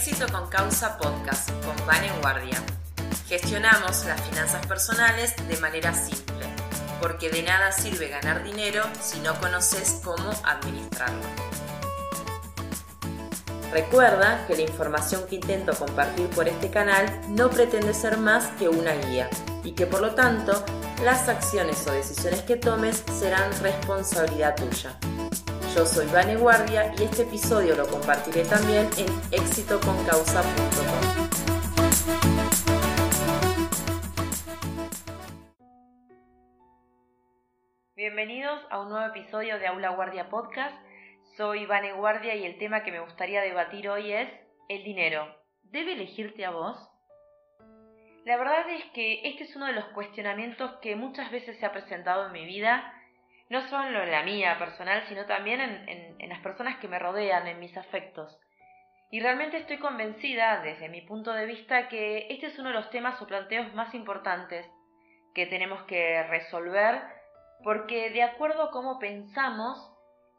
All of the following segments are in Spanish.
Éxito con Causa Podcast con Vane Guardia. Gestionamos las finanzas personales de manera simple, porque de nada sirve ganar dinero si no conoces cómo administrarlo. Recuerda que la información que intento compartir por este canal no pretende ser más que una guía y que por lo tanto las acciones o decisiones que tomes serán responsabilidad tuya. Yo soy Vane Guardia y este episodio lo compartiré también en éxitoconcausa.com. Bienvenidos a un nuevo episodio de Aula Guardia Podcast. Soy Vane Guardia y el tema que me gustaría debatir hoy es el dinero. ¿Debe elegirte a vos? La verdad es que este es uno de los cuestionamientos que muchas veces se ha presentado en mi vida no solo en la mía personal, sino también en, las personas que me rodean, en mis afectos. Y realmente estoy convencida, desde mi punto de vista, que este es uno de los temas o planteos más importantes que tenemos que resolver, porque de acuerdo a cómo pensamos,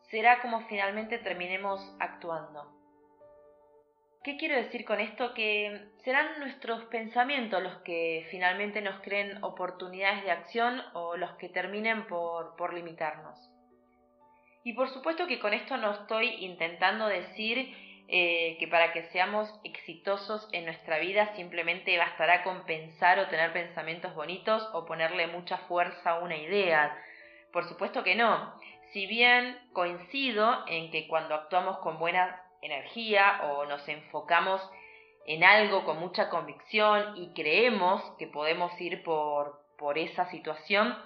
será como finalmente terminemos actuando. ¿Qué quiero decir con esto? Que serán nuestros pensamientos los que finalmente nos creen oportunidades de acción o los que terminen por, por limitarnos. Y por supuesto que con esto no estoy intentando decir eh, que para que seamos exitosos en nuestra vida simplemente bastará con pensar o tener pensamientos bonitos o ponerle mucha fuerza a una idea. Por supuesto que no. Si bien coincido en que cuando actuamos con buenas energía o nos enfocamos en algo con mucha convicción y creemos que podemos ir por, por esa situación,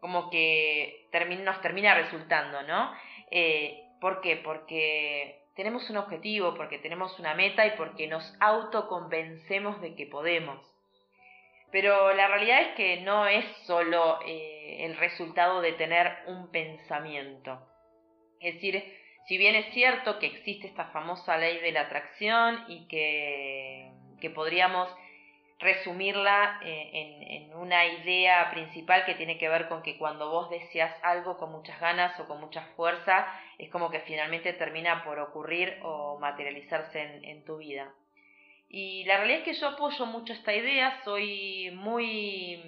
como que nos termina resultando, ¿no? Eh, ¿Por qué? Porque tenemos un objetivo, porque tenemos una meta y porque nos autoconvencemos de que podemos. Pero la realidad es que no es solo eh, el resultado de tener un pensamiento. Es decir, si bien es cierto que existe esta famosa ley de la atracción y que, podríamos resumirla eh, en, una idea principal que tiene que ver con que cuando vos deseas algo con muchas ganas o con mucha fuerza, es como que finalmente termina por ocurrir o materializarse en, tu vida. Y la realidad es que yo apoyo mucho esta idea, soy muy,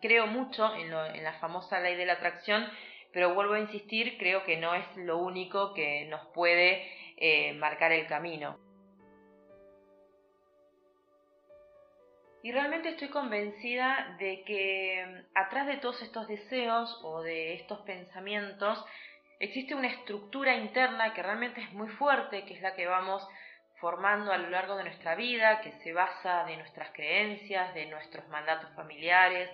creo mucho en, en la famosa ley de la atracción, pero vuelvo a insistir, creo que no es lo único que nos puede eh, marcar el camino. Y realmente estoy convencida de que mm, atrás de todos estos deseos o de estos pensamientos existe una estructura interna que realmente es muy fuerte, que es la que vamos formando a lo largo de nuestra vida, que se basa de nuestras creencias, de nuestros mandatos familiares,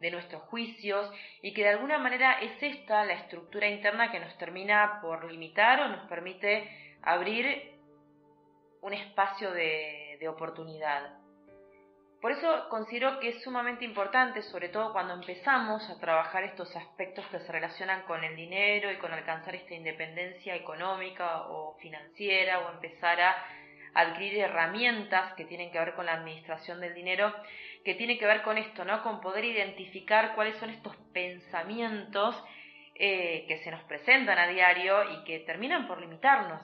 de nuestros juicios y que de alguna manera es esta la estructura interna que nos termina por limitar o nos permite abrir un espacio de, oportunidad. Por eso considero que es sumamente importante, sobre todo cuando empezamos a trabajar estos aspectos que se relacionan con el dinero y con alcanzar esta independencia económica o financiera o empezar a adquirir herramientas que tienen que ver con la administración del dinero, que tiene que ver con esto, ¿no? Con poder identificar cuáles son estos pensamientos eh, que se nos presentan a diario y que terminan por limitarnos.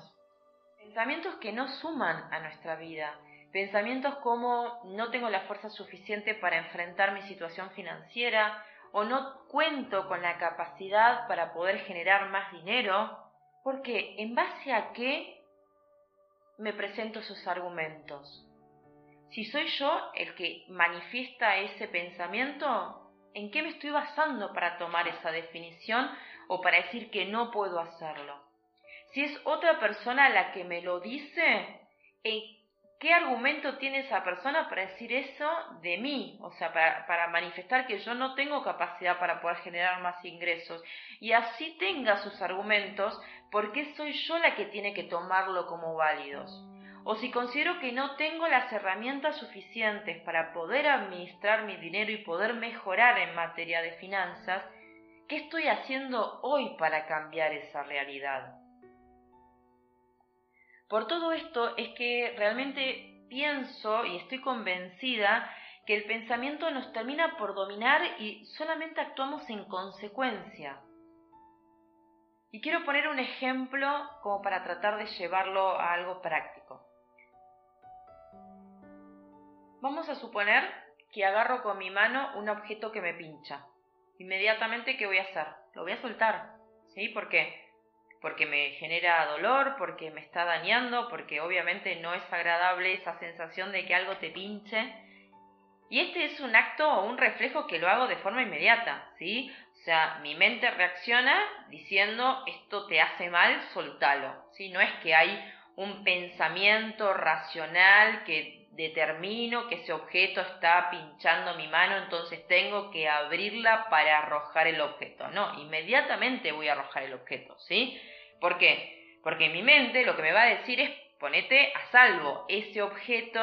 Pensamientos que no suman a nuestra vida. Pensamientos como no tengo la fuerza suficiente para enfrentar mi situación financiera o no cuento con la capacidad para poder generar más dinero. Porque, ¿en base a qué me presento esos argumentos? Si soy yo el que manifiesta ese pensamiento, ¿en qué me estoy basando para tomar esa definición o para decir que no puedo hacerlo? Si es otra persona la que me lo dice, ¿qué argumento tiene esa persona para decir eso de mí? O sea, para, para, manifestar que yo no tengo capacidad para poder generar más ingresos. Y así tenga sus argumentos, ¿por qué soy yo la que tiene que tomarlo como válidos? O si considero que no tengo las herramientas suficientes para poder administrar mi dinero y poder mejorar en materia de finanzas, ¿qué estoy haciendo hoy para cambiar esa realidad? Por todo esto es que realmente pienso y estoy convencida que el pensamiento nos termina por dominar y solamente actuamos en consecuencia. Y quiero poner un ejemplo como para tratar de llevarlo a algo práctico. Vamos a suponer que agarro con mi mano un objeto que me pincha. Inmediatamente, ¿qué voy a hacer? Lo voy a soltar. ¿Sí? ¿Por qué? Porque me genera dolor, porque me está dañando, porque obviamente no es agradable esa sensación de que algo te pinche. Y este es un acto o un reflejo que lo hago de forma inmediata, ¿sí? O sea, mi mente reacciona diciendo esto te hace mal, soltalo, ¿sí? No es que hay un pensamiento racional que determino que ese objeto está pinchando mi mano, entonces tengo que abrirla para arrojar el objeto. No, inmediatamente voy a arrojar el objeto, ¿sí? ¿Por qué? Porque mi mente lo que me va a decir es ponete a salvo, ese objeto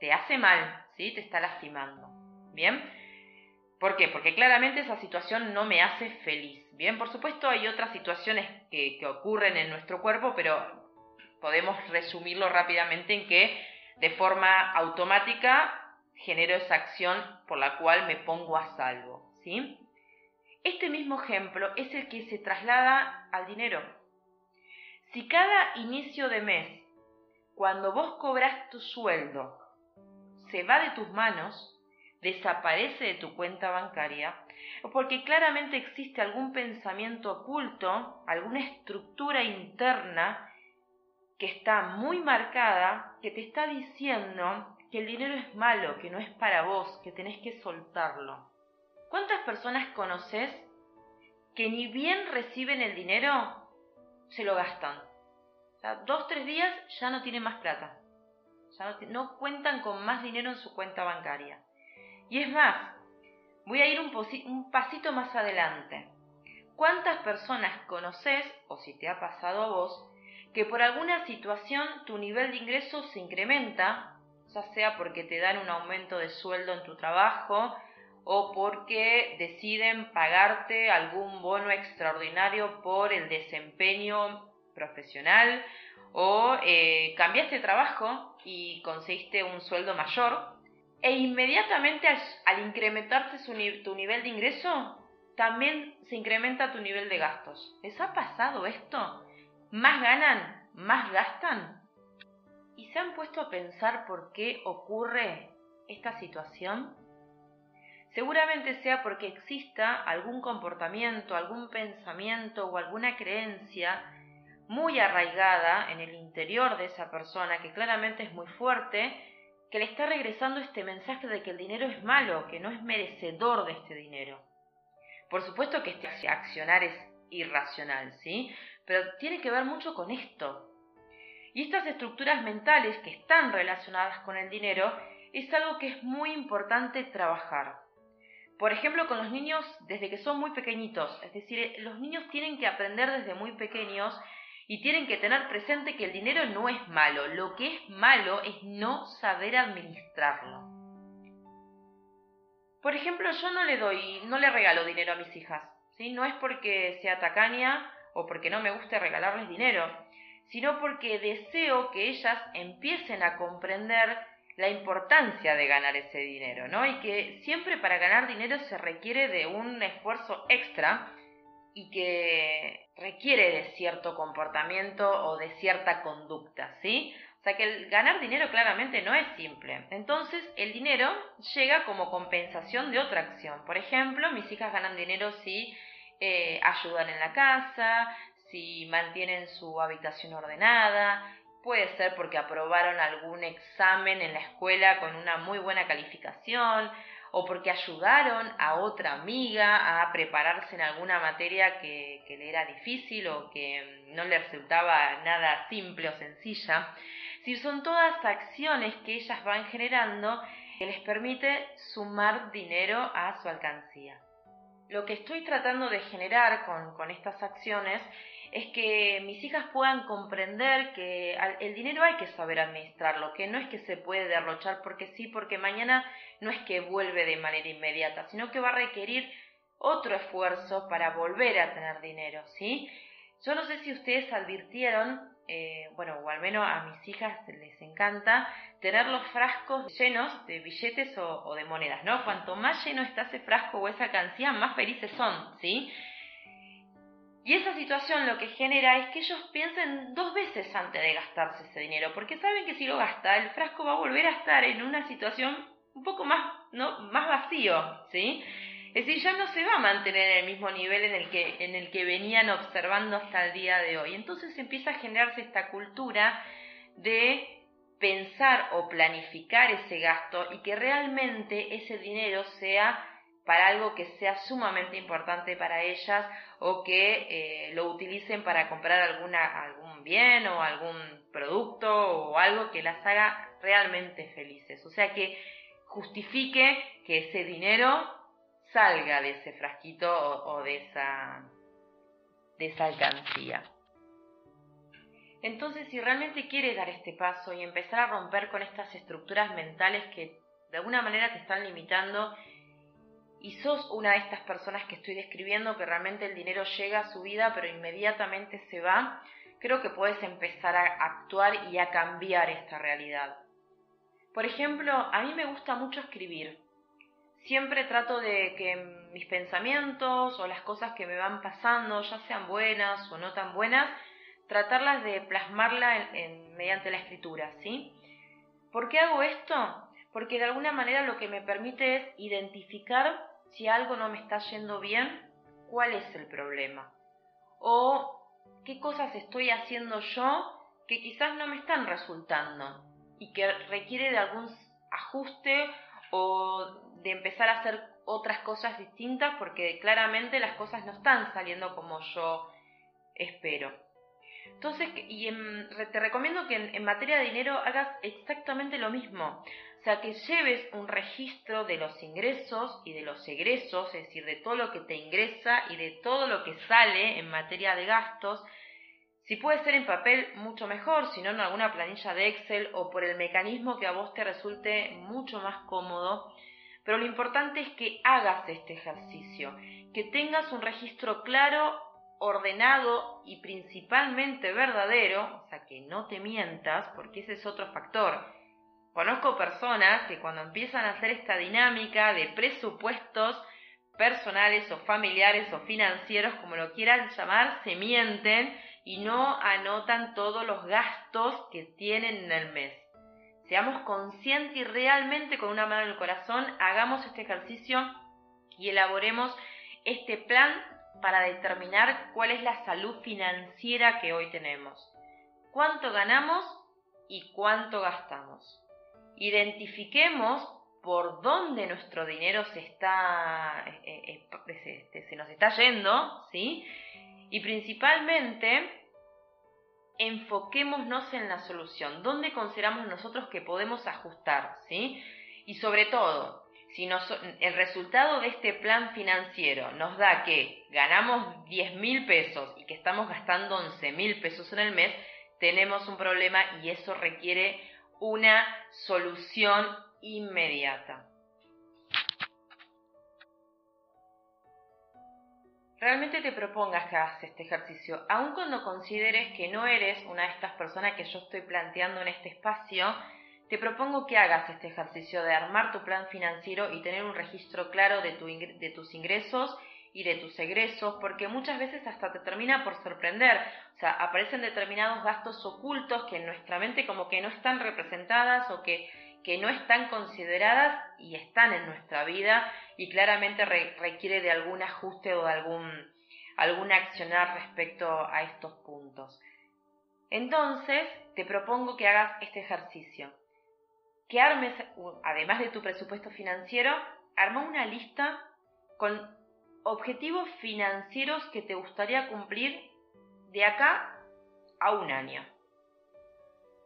te hace mal, ¿sí? Te está lastimando. ¿Bien? ¿Por qué? Porque claramente esa situación no me hace feliz. Bien, por supuesto hay otras situaciones que, ocurren en nuestro cuerpo, pero podemos resumirlo rápidamente en que de forma automática genero esa acción por la cual me pongo a salvo. ¿sí? Este mismo ejemplo es el que se traslada al dinero. Si cada inicio de mes, cuando vos cobras tu sueldo, se va de tus manos, desaparece de tu cuenta bancaria, porque claramente existe algún pensamiento oculto, alguna estructura interna que está muy marcada, que te está diciendo que el dinero es malo, que no es para vos, que tenés que soltarlo. ¿Cuántas personas conoces que ni bien reciben el dinero, se lo gastan? O sea, dos, tres días ya no tienen más plata. Ya no cuentan con más dinero en su cuenta bancaria. Y es más, voy a ir un, un pasito más adelante. ¿Cuántas personas conoces, o si te ha pasado a vos, que por alguna situación tu nivel de ingresos se incrementa, ya sea porque te dan un aumento de sueldo en tu trabajo o porque deciden pagarte algún bono extraordinario por el desempeño profesional o eh, cambiaste trabajo y conseguiste un sueldo mayor e inmediatamente al, incrementarse tu nivel de ingreso, también se incrementa tu nivel de gastos. ¿Les ha pasado esto? ¿Más ganan? ¿Más gastan? ¿Y se han puesto a pensar por qué ocurre esta situación? Seguramente sea porque exista algún comportamiento, algún pensamiento o alguna creencia muy arraigada en el interior de esa persona que claramente es muy fuerte que le está regresando este mensaje de que el dinero es malo, que no es merecedor de este dinero. Por supuesto que este accionar es irracional, ¿sí? Pero tiene que ver mucho con esto. Y estas estructuras mentales que están relacionadas con el dinero es algo que es muy importante trabajar. Por ejemplo, con los niños desde que son muy pequeñitos, es decir, los niños tienen que aprender desde muy pequeños y tienen que tener presente que el dinero no es malo, lo que es malo es no saber administrarlo. Por ejemplo, yo no le doy, no le regalo dinero a mis hijas, ¿sí? No es porque sea tacaña o porque no me guste regalarles dinero, sino porque deseo que ellas empiecen a comprender la importancia de ganar ese dinero, ¿no? Y que siempre para ganar dinero se requiere de un esfuerzo extra y que requiere de cierto comportamiento o de cierta conducta, ¿sí? O sea que el ganar dinero claramente no es simple. Entonces el dinero llega como compensación de otra acción. Por ejemplo, mis hijas ganan dinero si eh, ayudan en la casa, si mantienen su habitación ordenada, puede ser porque aprobaron algún examen en la escuela con una muy buena calificación, o porque ayudaron a otra amiga a prepararse en alguna materia que, le era difícil o que no le resultaba nada simple o sencilla. Si son todas acciones que ellas van generando que les permite sumar dinero a su alcancía. Lo que estoy tratando de generar con, con estas acciones es que mis hijas puedan comprender que el dinero hay que saber administrarlo, que no es que se puede derrochar porque sí, porque mañana no es que vuelve de manera inmediata, sino que va a requerir otro esfuerzo para volver a tener dinero, ¿sí? Yo no sé si ustedes advirtieron, eh, bueno, o al menos a mis hijas les encanta, tener los frascos llenos de billetes o, de monedas, ¿no? Cuanto más lleno está ese frasco o esa cancilla, más felices son, ¿sí? Y esa situación lo que genera es que ellos piensen dos veces antes de gastarse ese dinero, porque saben que si lo gasta, el frasco va a volver a estar en una situación un poco más, ¿no? más vacío, ¿sí? Es decir, ya no se va a mantener en el mismo nivel en el que, en el que venían observando hasta el día de hoy. Entonces empieza a generarse esta cultura de pensar o planificar ese gasto y que realmente ese dinero sea para algo que sea sumamente importante para ellas o que eh, lo utilicen para comprar alguna, algún bien o algún producto o algo que las haga realmente felices. O sea que justifique que ese dinero salga de ese frasquito o, de, esa, de esa alcancía. Entonces, si realmente quieres dar este paso y empezar a romper con estas estructuras mentales que de alguna manera te están limitando y sos una de estas personas que estoy describiendo que realmente el dinero llega a su vida pero inmediatamente se va, creo que puedes empezar a actuar y a cambiar esta realidad. Por ejemplo, a mí me gusta mucho escribir. Siempre trato de que mis pensamientos o las cosas que me van pasando, ya sean buenas o no tan buenas, tratarlas de plasmarla mediante la escritura, ¿sí? ¿Por qué hago esto? Porque de alguna manera lo que me permite es identificar si algo no me está yendo bien, cuál es el problema. O qué cosas estoy haciendo yo que quizás no me están resultando y que requiere de algún ajuste o de empezar a hacer otras cosas distintas porque claramente las cosas no están saliendo como yo espero. Entonces, y te recomiendo que en, materia de dinero hagas exactamente lo mismo. O sea, que lleves un registro de los ingresos y de los egresos, es decir, de todo lo que te ingresa y de todo lo que sale en materia de gastos. Si puede ser en papel, mucho mejor, si no en alguna planilla de Excel o por el mecanismo que a vos te resulte mucho más cómodo. Pero lo importante es que hagas este ejercicio, que tengas un registro claro ordenado y principalmente verdadero, o sea, que no te mientas, porque ese es otro factor. Conozco personas que cuando empiezan a hacer esta dinámica de presupuestos personales o familiares o financieros, como lo quieran llamar, se mienten y no anotan todos los gastos que tienen en el mes. Seamos conscientes y realmente con una mano en el corazón hagamos este ejercicio y elaboremos este plan para determinar cuál es la salud financiera que hoy tenemos, cuánto ganamos y cuánto gastamos. Identifiquemos por dónde nuestro dinero se está eh, eh, se, se nos está yendo, ¿sí? Y principalmente enfoquémonos en la solución, dónde consideramos nosotros que podemos ajustar, ¿sí? Y sobre todo, si el resultado de este plan financiero nos da que ganamos 10 mil pesos y que estamos gastando 11 mil pesos en el mes, tenemos un problema y eso requiere una solución inmediata. Realmente te propongas que hagas este ejercicio, aun cuando consideres que no eres una de estas personas que yo estoy planteando en este espacio, te propongo que hagas este ejercicio de armar tu plan financiero y tener un registro claro de, tus ingresos y de tus egresos, porque muchas veces hasta te termina por sorprender. O sea, aparecen determinados gastos ocultos que en nuestra mente como que no están representadas o que, que no están consideradas y están en nuestra vida y claramente requiere de algún ajuste o de algún, algún accionar respecto a estos puntos. Entonces, te propongo que hagas este ejercicio que armes, además de tu presupuesto financiero, arma una lista con objetivos financieros que te gustaría cumplir de acá a un año.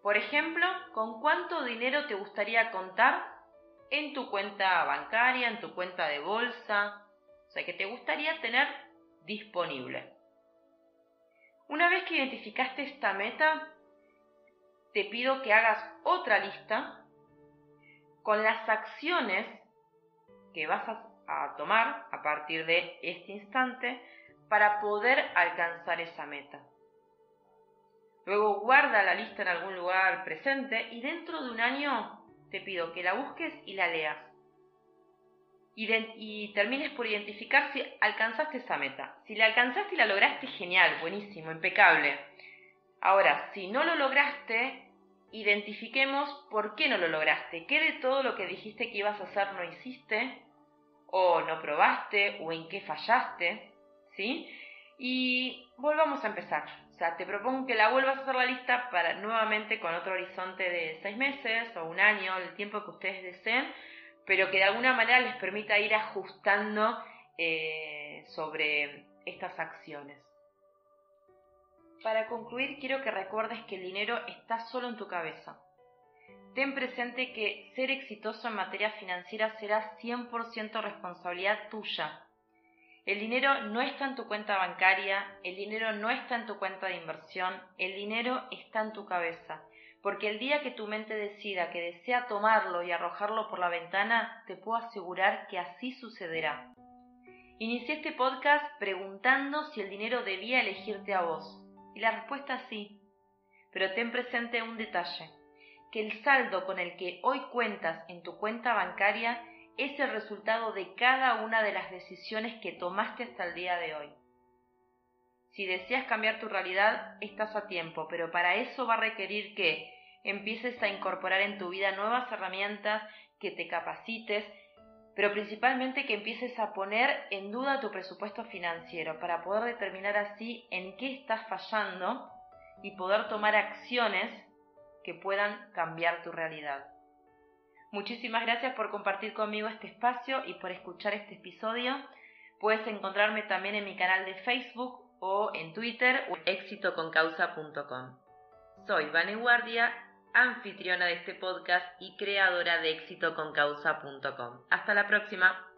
Por ejemplo, con cuánto dinero te gustaría contar en tu cuenta bancaria, en tu cuenta de bolsa, o sea, que te gustaría tener disponible. Una vez que identificaste esta meta, te pido que hagas otra lista con las acciones que vas a, tomar a partir de este instante para poder alcanzar esa meta. Luego guarda la lista en algún lugar presente y dentro de un año te pido que la busques y la leas. y termines por identificar si alcanzaste esa meta. Si la alcanzaste y la lograste, genial, buenísimo, impecable. Ahora, si no lo lograste, identifiquemos por qué no lo lograste, qué de todo lo que dijiste que ibas a hacer no hiciste, o no probaste, o en qué fallaste, ¿sí? Y volvamos a empezar. O sea, te propongo que la vuelvas a hacer la lista para nuevamente con otro horizonte de seis meses o un año, el tiempo que ustedes deseen, pero que de alguna manera les permita ir ajustando eh, sobre estas acciones. Para concluir, quiero que recuerdes que el dinero está solo en tu cabeza. Ten presente que ser exitoso en materia financiera será 100% responsabilidad tuya. El dinero no está en tu cuenta bancaria, el dinero no está en tu cuenta de inversión, el dinero está en tu cabeza porque el día que tu mente decida que desea tomarlo y arrojarlo por la ventana, te puedo asegurar que así sucederá. Inicié este podcast preguntando si el dinero debía elegirte a vos, y la respuesta es sí. Pero ten presente un detalle, que el saldo con el que hoy cuentas en tu cuenta bancaria es el resultado de cada una de las decisiones que tomaste hasta el día de hoy. Si deseas cambiar tu realidad, estás a tiempo, pero para eso va a requerir que empieces a incorporar en tu vida nuevas herramientas, que te capacites, pero principalmente que empieces a poner en duda tu presupuesto financiero para poder determinar así en qué estás fallando y poder tomar acciones que puedan cambiar tu realidad. Muchísimas gracias por compartir conmigo este espacio y por escuchar este episodio. Puedes encontrarme también en mi canal de Facebook o en Twitter o. Soy Vane Guardia, anfitriona de este podcast y creadora de éxitoconcausa.com. Hasta la próxima.